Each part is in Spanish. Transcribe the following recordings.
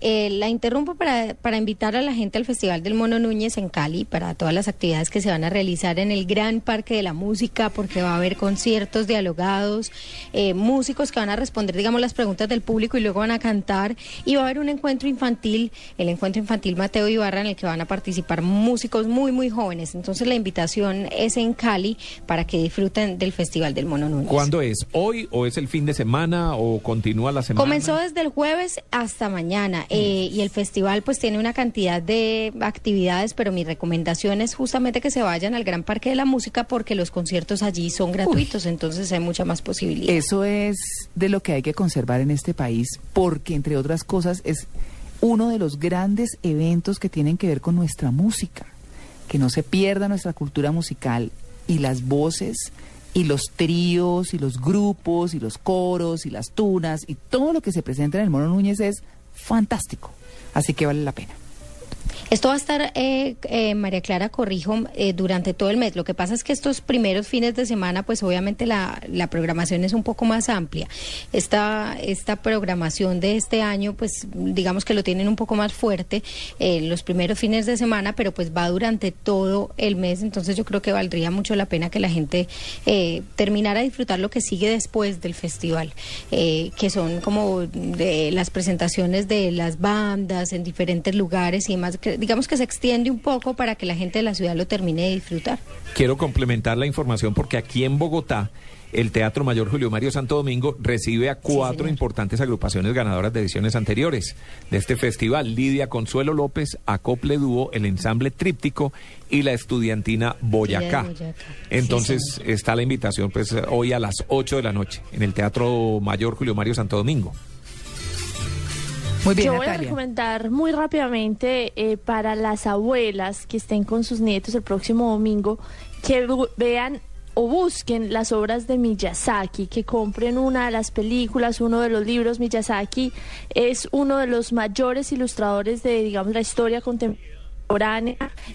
Eh, la interrumpo para, para invitar a la gente al Festival del Mono Núñez en Cali, para todas las actividades que se van a realizar en el Gran Parque de la Música, porque va a haber conciertos dialogados, eh, músicos que van a responder, digamos, las preguntas del público y luego van a cantar, y va a haber un encuentro infantil, el encuentro infantil Mateo Ibarra, en el que van a participar músicos muy, muy jóvenes. Entonces la invitación es en Cali para que disfruten del Festival del Mono Núñez. ¿Cuándo es? ¿Hoy o es el fin de semana o continúa la semana? Comenzó desde el jueves hasta mañana eh, y el festival pues tiene una cantidad de actividades, pero mi recomendación es justamente que se vayan al Gran Parque de la Música porque los conciertos allí son gratuitos, entonces hay mucha más posibilidad. Eso es de lo que hay que conservar en este país porque, entre otras cosas, es uno de los grandes eventos que tienen que ver con nuestra música. Que no se pierda nuestra cultura musical y las voces y los tríos y los grupos y los coros y las tunas y todo lo que se presenta en el Mono Núñez es fantástico. Así que vale la pena. Esto va a estar, eh, eh, María Clara, corrijo, eh, durante todo el mes. Lo que pasa es que estos primeros fines de semana, pues obviamente la, la programación es un poco más amplia. Esta, esta programación de este año, pues digamos que lo tienen un poco más fuerte eh, los primeros fines de semana, pero pues va durante todo el mes. Entonces yo creo que valdría mucho la pena que la gente terminara de disfrutar lo que sigue después del festival, que son como de las presentaciones de las bandas en diferentes lugares y demás. que digamos que se extiende un poco para que la gente de la ciudad lo termine de disfrutar. Quiero complementar la información porque aquí en Bogotá el Teatro Mayor Julio Mario Santo Domingo recibe a cuatro importantes agrupaciones ganadoras de ediciones anteriores de este festival. Lidia Consuelo López, Acople Dúo, el ensamble Tríptico y la estudiantina Boyacá. Entonces está la invitación pues hoy a las 8 de la noche en el Teatro Mayor Julio Mario Santo Domingo. Muy bien, Yo voy a recomendar muy rápidamente eh, para las abuelas que estén con sus nietos el próximo domingo que vean o busquen las obras de Miyazaki, que compren una de las películas, uno de los libros. Miyazaki es uno de los mayores ilustradores de, digamos, la historia contemporánea.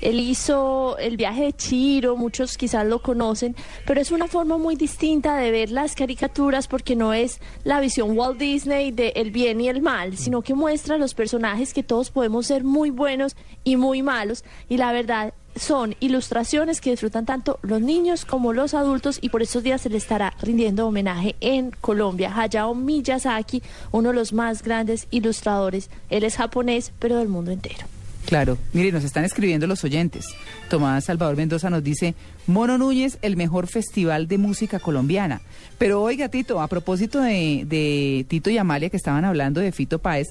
Él hizo el viaje de Chiro, muchos quizás lo conocen, pero es una forma muy distinta de ver las caricaturas porque no es la visión Walt Disney de el bien y el mal, sino que muestra los personajes que todos podemos ser muy buenos y muy malos y la verdad son ilustraciones que disfrutan tanto los niños como los adultos y por estos días se le estará rindiendo homenaje en Colombia. Hayao Miyazaki, uno de los más grandes ilustradores. Él es japonés, pero del mundo entero. Claro, mire, nos están escribiendo los oyentes. Tomás Salvador Mendoza nos dice, Mono Núñez, el mejor festival de música colombiana. Pero oiga, Tito, a propósito de, de Tito y Amalia, que estaban hablando de Fito Páez,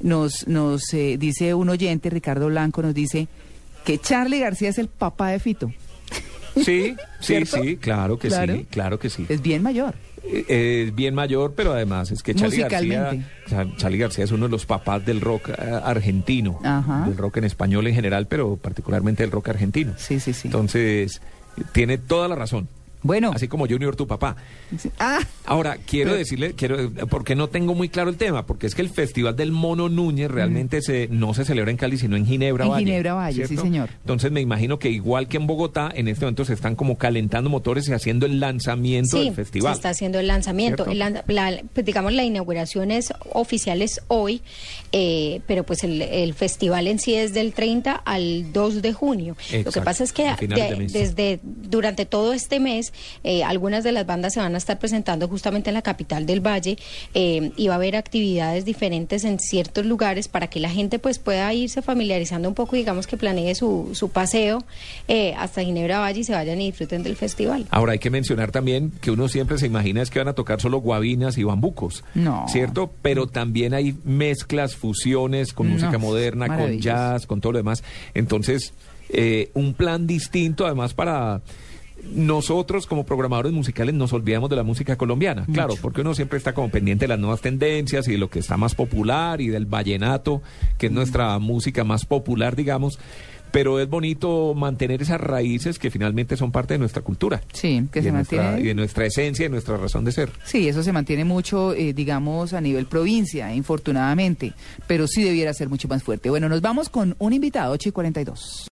nos, nos eh, dice un oyente, Ricardo Blanco, nos dice que Charlie García es el papá de Fito. Sí, sí, sí, claro que Claro. sí, claro que sí. Es bien mayor. Eh, Es bien mayor, pero además es que Charlie García, Charlie García es uno de los papás del rock eh, argentino, Ajá. del rock en español en general, pero particularmente del rock argentino. Sí, sí, sí. Entonces, tiene toda la razón. Bueno. Así como Junior, tu papá. Ah, Ahora, quiero Pero- decirle, quiero, porque no tengo muy claro el tema, porque es que el Festival del Mono Núñez realmente se, no se celebra en Cali, sino en Ginebra En Valle. Ginebra Valle, sí, señor. Entonces me imagino que igual que en Bogotá, en este momento se están como calentando motores y haciendo el lanzamiento Sí, del festival. se está haciendo el lanzamiento. Pues, digamos, la inauguración es oficial es hoy, eh, pero pues el, el festival en sí es del 30 al 2 de junio. Lo que pasa es que de- de desde durante todo este mes, eh, algunas de las bandas se van a estar presentando justamente en la capital del Valle eh, y va a haber actividades diferentes en ciertos lugares para que la gente pues pueda irse familiarizando un poco y digamos que planee su, su paseo eh, hasta Ginebra Valle y se vayan y disfruten del festival. Ahora hay que mencionar también que uno siempre se imagina es que van a tocar solo guabinas y bambucos. No. ¿Cierto? Pero también hay mezclas, fusiones con No, música moderna, con jazz, con todo lo demás. Entonces, eh, un plan distinto además para nosotros como programadores musicales nos olvidamos de la música colombiana, claro, porque uno siempre está como pendiente de las nuevas tendencias y de lo que está más popular y del vallenato, que es nuestra música más popular, digamos pero es bonito mantener esas raíces que finalmente son parte de nuestra cultura. Sí, que se de nuestra- mantiene. y de nuestra esencia y nuestra razón de ser. Sí, eso se mantiene mucho, eh, digamos, a nivel provincia, infortunadamente, pero sí debiera ser mucho más fuerte. Bueno, nos vamos con un invitado, 8 y 42.